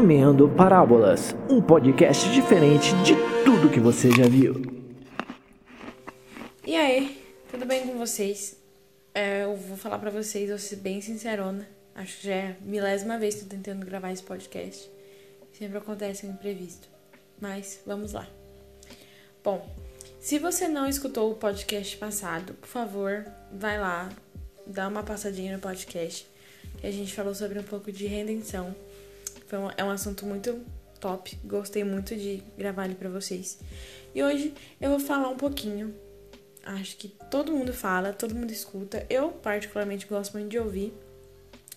Comendo Parábolas, um podcast diferente de tudo que você já viu. E aí, tudo bem com vocês? É, eu vou falar pra vocês, eu vou ser bem sincerona. Acho que já é a milésima vez que tô tentando gravar esse podcast. Sempre acontece um imprevisto. Mas vamos lá. Bom, se você não escutou o podcast passado, por favor, vai lá, dá uma passadinha no podcast. Que a gente falou sobre um pouco de redenção. Foi um, é um assunto muito top. Gostei muito de gravar ele pra vocês. E hoje eu vou falar um pouquinho. Acho que todo mundo fala, todo mundo escuta. Eu, particularmente, gosto muito de ouvir.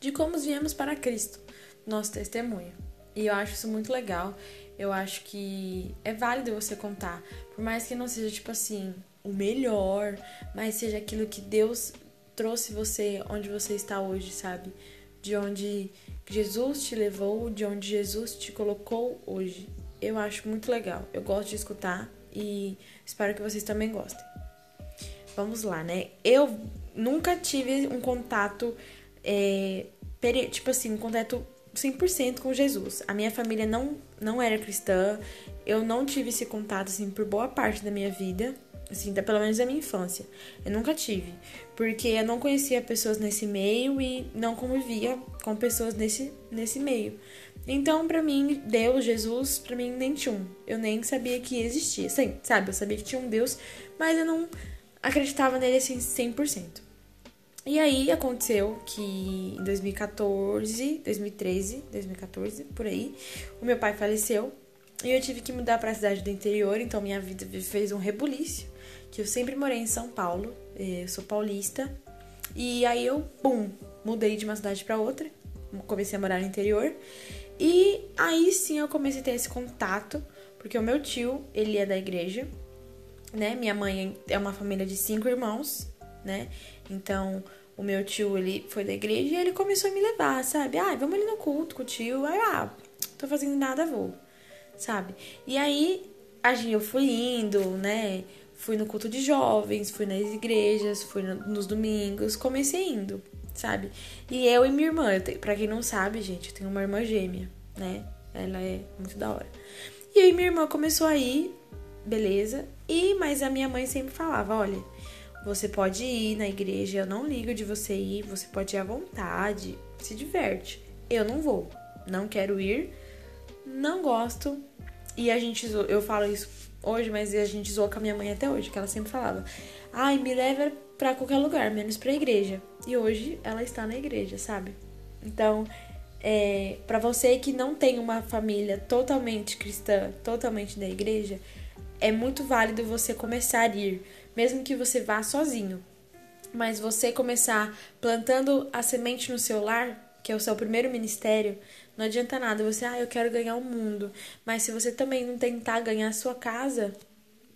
De como viemos para Cristo, nosso testemunho. E eu acho isso muito legal. Eu acho que é válido você contar. Por mais que não seja, tipo assim, o melhor, mas seja aquilo que Deus trouxe você onde você está hoje, sabe? De onde Jesus te levou, de onde Jesus te colocou hoje. Eu acho muito legal. Eu gosto de escutar e espero que vocês também gostem. Vamos lá, né? Eu nunca tive um contato, é, tipo assim, um contato 100% com Jesus. A minha família não, não era cristã. Eu não tive esse contato, assim, por boa parte da minha vida assim, pelo menos da minha infância. Eu nunca tive, porque eu não conhecia pessoas nesse meio e não convivia com pessoas nesse, nesse meio. Então, para mim, Deus, Jesus, para mim nem tinha um. Eu nem sabia que existia. Sim, sabe? Eu sabia que tinha um Deus, mas eu não acreditava nele assim 100%. E aí aconteceu que em 2014, 2013, 2014, por aí, o meu pai faleceu e eu tive que mudar para a cidade do interior, então minha vida fez um rebuliço que eu sempre morei em São Paulo, eh, eu sou paulista, e aí eu, pum, mudei de uma cidade para outra, comecei a morar no interior, e aí sim eu comecei a ter esse contato, porque o meu tio, ele é da igreja, né? Minha mãe é uma família de cinco irmãos, né? Então, o meu tio, ele foi da igreja e ele começou a me levar, sabe? Ah, vamos ali no culto com o tio. Aí, ah, tô fazendo nada, vou, sabe? E aí, eu fui indo, né? Fui no culto de jovens, fui nas igrejas, fui no, nos domingos, comecei indo, sabe? E eu e minha irmã, eu pra quem não sabe, gente, eu tenho uma irmã gêmea, né? Ela é muito da hora. E aí minha irmã começou a ir, beleza. E, mas a minha mãe sempre falava, olha, você pode ir na igreja, eu não ligo de você ir, você pode ir à vontade, se diverte. Eu não vou, não quero ir, não gosto. E a gente, eu falo isso hoje, mas a gente zoou com a minha mãe até hoje, que ela sempre falava: ai, me leva pra qualquer lugar, menos pra igreja. E hoje ela está na igreja, sabe? Então, é, para você que não tem uma família totalmente cristã, totalmente da igreja, é muito válido você começar a ir, mesmo que você vá sozinho. Mas você começar plantando a semente no seu lar, que é o seu primeiro ministério, não adianta nada você, ah, eu quero ganhar o mundo. Mas se você também não tentar ganhar a sua casa,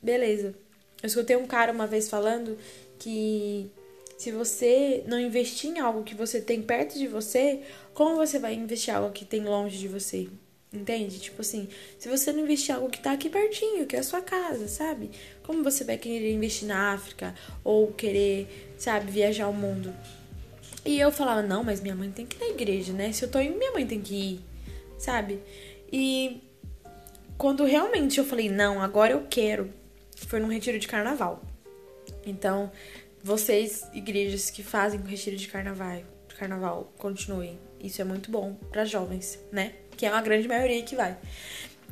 beleza. Eu escutei um cara uma vez falando que se você não investir em algo que você tem perto de você, como você vai investir algo que tem longe de você? Entende? Tipo assim, se você não investir algo que tá aqui pertinho, que é a sua casa, sabe? Como você vai querer investir na África ou querer, sabe, viajar o mundo? E eu falava, não, mas minha mãe tem que ir na igreja, né? Se eu tô indo, minha mãe tem que ir, sabe? E quando realmente eu falei, não, agora eu quero, foi num retiro de carnaval. Então, vocês, igrejas que fazem retiro de carnaval, de carnaval, continuem. Isso é muito bom para jovens, né? Que é uma grande maioria que vai.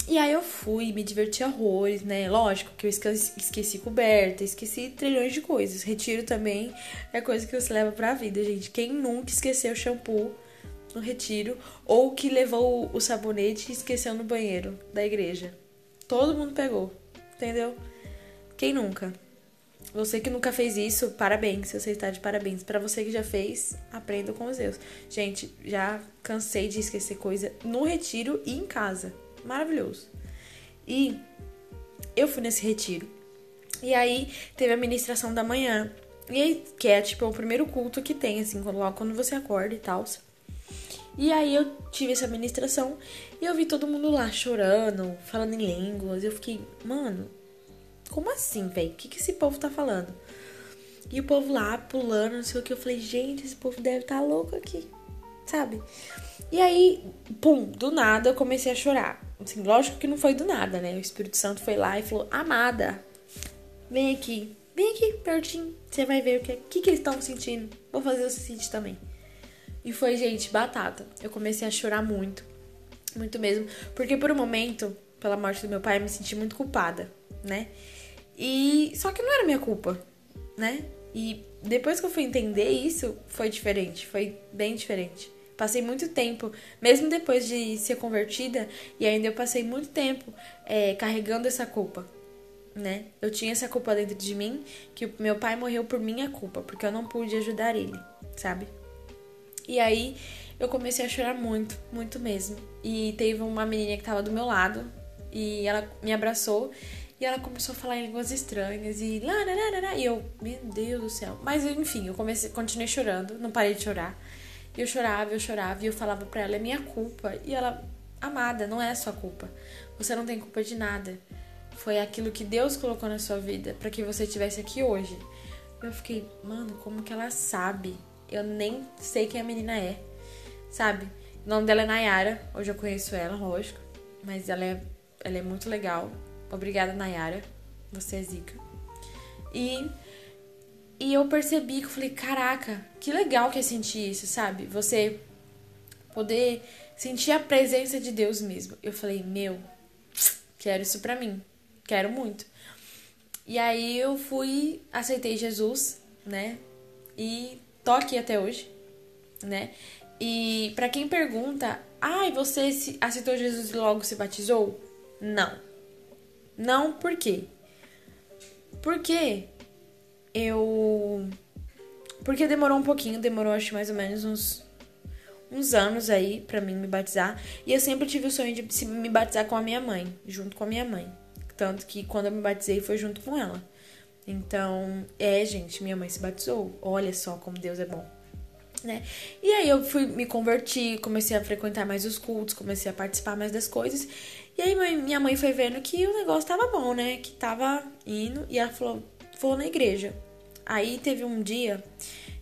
E aí eu fui, me diverti horrores, né? Lógico que eu esqueci, esqueci coberta, esqueci trilhões de coisas. Retiro também é coisa que você leva pra vida, gente. Quem nunca esqueceu o shampoo no retiro ou que levou o sabonete e esqueceu no banheiro da igreja? Todo mundo pegou, entendeu? Quem nunca? Você que nunca fez isso, parabéns, você está de parabéns. Para você que já fez, aprenda com os Deus. Gente, já cansei de esquecer coisa no retiro e em casa maravilhoso. E eu fui nesse retiro. E aí teve a ministração da manhã. E aí, que é tipo o primeiro culto que tem, assim, logo quando você acorda e tal. E aí eu tive essa ministração e eu vi todo mundo lá chorando, falando em línguas. Eu fiquei, mano, como assim, velho? O que, que esse povo tá falando? E o povo lá pulando, não sei o que. Eu falei, gente, esse povo deve estar tá louco aqui, sabe? E aí, pum, do nada eu comecei a chorar. Assim, lógico que não foi do nada, né? O Espírito Santo foi lá e falou: Amada, vem aqui, vem aqui pertinho. Você vai ver o que, que, que eles estão sentindo. Vou fazer você sentir também. E foi, gente, batata. Eu comecei a chorar muito. Muito mesmo. Porque por um momento, pela morte do meu pai, eu me senti muito culpada, né? E. Só que não era minha culpa, né? E depois que eu fui entender isso, foi diferente. Foi bem diferente. Passei muito tempo, mesmo depois de ser convertida, e ainda eu passei muito tempo é, carregando essa culpa, né? Eu tinha essa culpa dentro de mim, que meu pai morreu por minha culpa, porque eu não pude ajudar ele, sabe? E aí eu comecei a chorar muito, muito mesmo. E teve uma menina que tava do meu lado, e ela me abraçou, e ela começou a falar em línguas estranhas, e lá, lá, lá, lá, e eu, meu Deus do céu. Mas enfim, eu comecei, continuei chorando, não parei de chorar. E eu chorava, eu chorava, e eu falava pra ela, é minha culpa. E ela, amada, não é sua culpa. Você não tem culpa de nada. Foi aquilo que Deus colocou na sua vida para que você estivesse aqui hoje. Eu fiquei, mano, como que ela sabe? Eu nem sei quem a menina é, sabe? O nome dela é Nayara. Hoje eu conheço ela, lógico. Mas ela é, ela é muito legal. Obrigada, Nayara. Você é zica. E e eu percebi que eu falei, caraca, que legal que é sentir isso, sabe? Você poder sentir a presença de Deus mesmo. Eu falei, meu, quero isso pra mim. Quero muito. E aí eu fui, aceitei Jesus, né? E tô aqui até hoje, né? E para quem pergunta, ai, ah, você aceitou Jesus e logo se batizou? Não. Não, por quê? Porque eu. Porque demorou um pouquinho, demorou acho mais ou menos uns, uns anos aí para mim me batizar. E eu sempre tive o sonho de me batizar com a minha mãe, junto com a minha mãe. Tanto que quando eu me batizei foi junto com ela. Então, é, gente, minha mãe se batizou. Olha só como Deus é bom. Né? E aí eu fui me converti, comecei a frequentar mais os cultos, comecei a participar mais das coisas. E aí minha mãe foi vendo que o negócio tava bom, né? Que tava indo. E ela falou: vou na igreja. Aí teve um dia,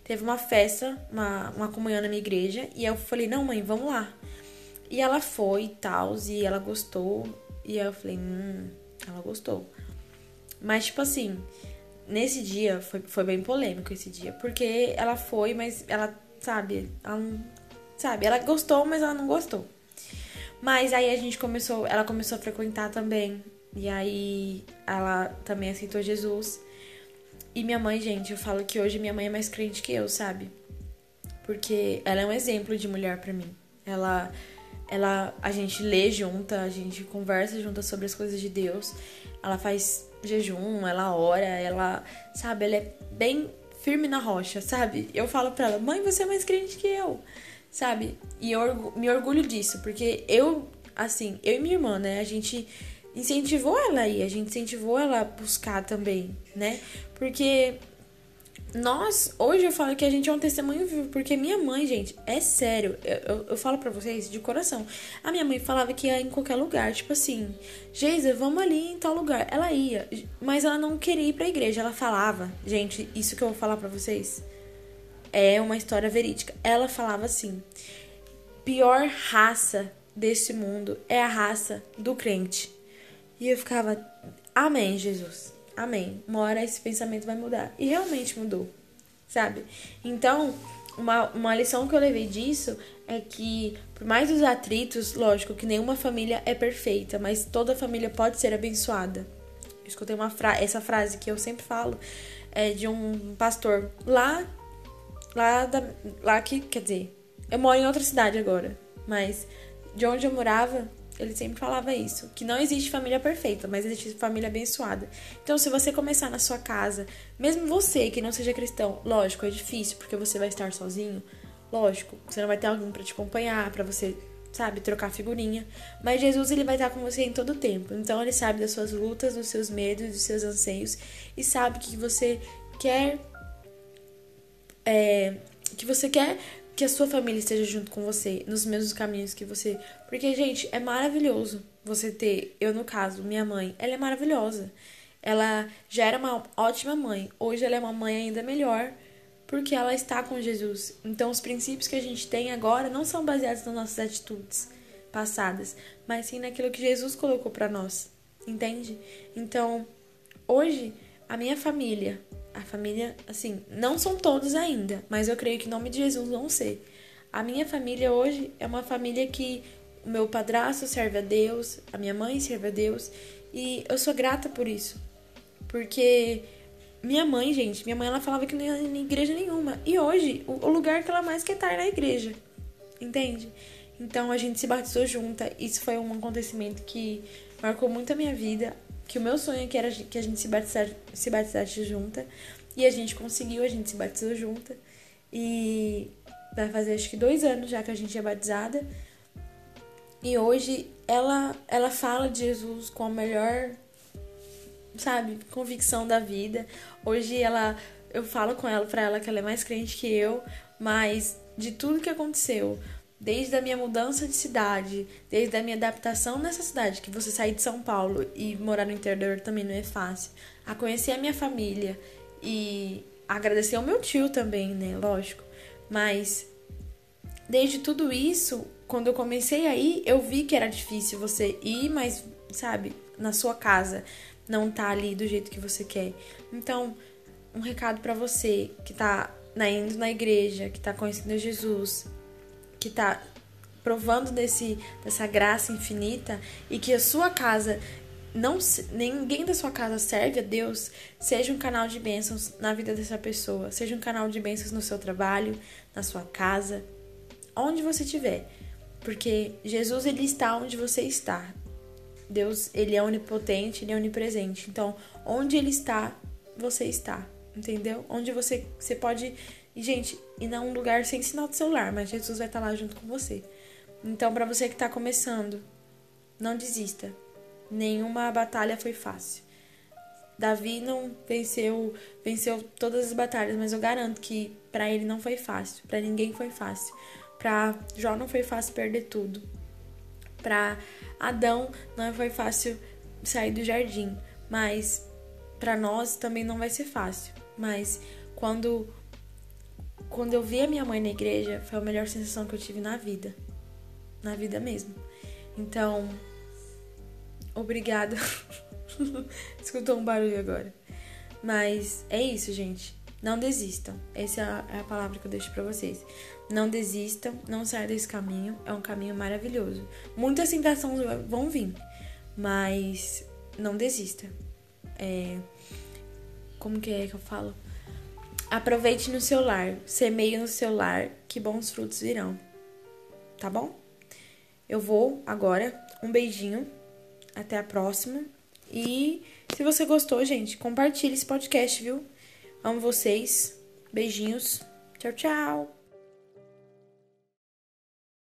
teve uma festa, uma, uma comunhão na minha igreja, e eu falei, não, mãe, vamos lá. E ela foi e tal, e ela gostou. E aí eu falei, hum, ela gostou. Mas, tipo assim, nesse dia foi, foi bem polêmico esse dia. Porque ela foi, mas ela, sabe, ela não, sabe, ela gostou, mas ela não gostou. Mas aí a gente começou, ela começou a frequentar também. E aí ela também aceitou Jesus. E minha mãe, gente, eu falo que hoje minha mãe é mais crente que eu, sabe? Porque ela é um exemplo de mulher para mim. Ela ela a gente lê junta, a gente conversa junta sobre as coisas de Deus. Ela faz jejum, ela ora, ela, sabe, ela é bem firme na rocha, sabe? Eu falo pra ela: "Mãe, você é mais crente que eu". Sabe? E eu me orgulho disso, porque eu assim, eu e minha irmã, né, a gente incentivou ela aí, a gente incentivou ela a buscar também, né? Porque nós, hoje eu falo que a gente é um testemunho vivo, porque minha mãe, gente, é sério, eu, eu, eu falo pra vocês de coração. A minha mãe falava que ia em qualquer lugar, tipo assim, Geisa, vamos ali em tal lugar. Ela ia, mas ela não queria ir pra igreja, ela falava, gente, isso que eu vou falar pra vocês é uma história verídica. Ela falava assim: pior raça desse mundo é a raça do crente. E eu ficava, Amém, Jesus. Amém. Uma hora esse pensamento vai mudar. E realmente mudou, sabe? Então, uma, uma lição que eu levei disso é que, por mais os atritos, lógico que nenhuma família é perfeita, mas toda família pode ser abençoada. Eu escutei uma fra essa frase que eu sempre falo, é de um pastor lá, lá, da, lá que, quer dizer, eu moro em outra cidade agora, mas de onde eu morava, ele sempre falava isso, que não existe família perfeita, mas existe família abençoada. Então, se você começar na sua casa, mesmo você que não seja cristão, lógico, é difícil porque você vai estar sozinho, lógico, você não vai ter alguém para te acompanhar, para você, sabe, trocar figurinha, mas Jesus ele vai estar com você em todo o tempo. Então, ele sabe das suas lutas, dos seus medos, dos seus anseios e sabe que você quer é, que você quer que a sua família esteja junto com você, nos mesmos caminhos que você. Porque, gente, é maravilhoso você ter. Eu, no caso, minha mãe, ela é maravilhosa. Ela já era uma ótima mãe. Hoje ela é uma mãe ainda melhor. porque ela está com Jesus. Então, os princípios que a gente tem agora não são baseados nas nossas atitudes passadas, mas sim naquilo que Jesus colocou para nós, entende? Então, hoje, a minha família, a família, assim, não são todos ainda, mas eu creio que em nome de Jesus vão ser. A minha família hoje é uma família que o meu padrasto serve a Deus, a minha mãe serve a Deus, e eu sou grata por isso. Porque minha mãe, gente, minha mãe ela falava que não ia em igreja nenhuma. E hoje, o, lugar que ela mais quer estar é na igreja. Entende? Então a gente se batizou junta. Isso foi um acontecimento que marcou muito a minha vida. Que o meu sonho é que era que a gente se batizasse, se batizasse junta. E a gente conseguiu, a gente se batizou junta. E vai fazer acho que dois anos já que a gente é batizada. E hoje ela, ela fala de Jesus com a melhor sabe, convicção da vida. Hoje ela eu falo com ela para ela que ela é mais crente que eu, mas de tudo que aconteceu, desde a minha mudança de cidade, desde a minha adaptação nessa cidade, que você sair de São Paulo e morar no interior também não é fácil, a conhecer a minha família e agradecer ao meu tio também, né, lógico. Mas desde tudo isso, quando eu comecei aí, eu vi que era difícil você ir, mas sabe, na sua casa não tá ali do jeito que você quer. Então, um recado para você que tá indo na igreja, que tá conhecendo Jesus, que tá provando desse, dessa graça infinita e que a sua casa não ninguém da sua casa serve a Deus, seja um canal de bênçãos na vida dessa pessoa, seja um canal de bênçãos no seu trabalho, na sua casa, onde você estiver. Porque Jesus ele está onde você está. Deus, ele é onipotente, ele é onipresente. Então, onde ele está, você está, entendeu? Onde você, você pode, e gente, ir num lugar sem sinal de celular, mas Jesus vai estar lá junto com você. Então, para você que está começando, não desista. Nenhuma batalha foi fácil. Davi não venceu, venceu todas as batalhas, mas eu garanto que para ele não foi fácil, para ninguém foi fácil. Para Jó não foi fácil perder tudo. Para Adão não foi fácil sair do jardim, mas para nós também não vai ser fácil. Mas quando quando eu vi a minha mãe na igreja, foi a melhor sensação que eu tive na vida. Na vida mesmo. Então, obrigada. Escutou um barulho agora. Mas é isso, gente. Não desistam. Essa é a palavra que eu deixo para vocês. Não desistam, não saiam desse caminho. É um caminho maravilhoso. Muitas tentações vão vir, mas não desista. É... Como que é que eu falo? Aproveite no seu lar, semeie no seu lar, que bons frutos virão. Tá bom? Eu vou agora. Um beijinho. Até a próxima. E se você gostou, gente, compartilhe esse podcast, viu? Amo vocês. Beijinhos. Tchau, tchau.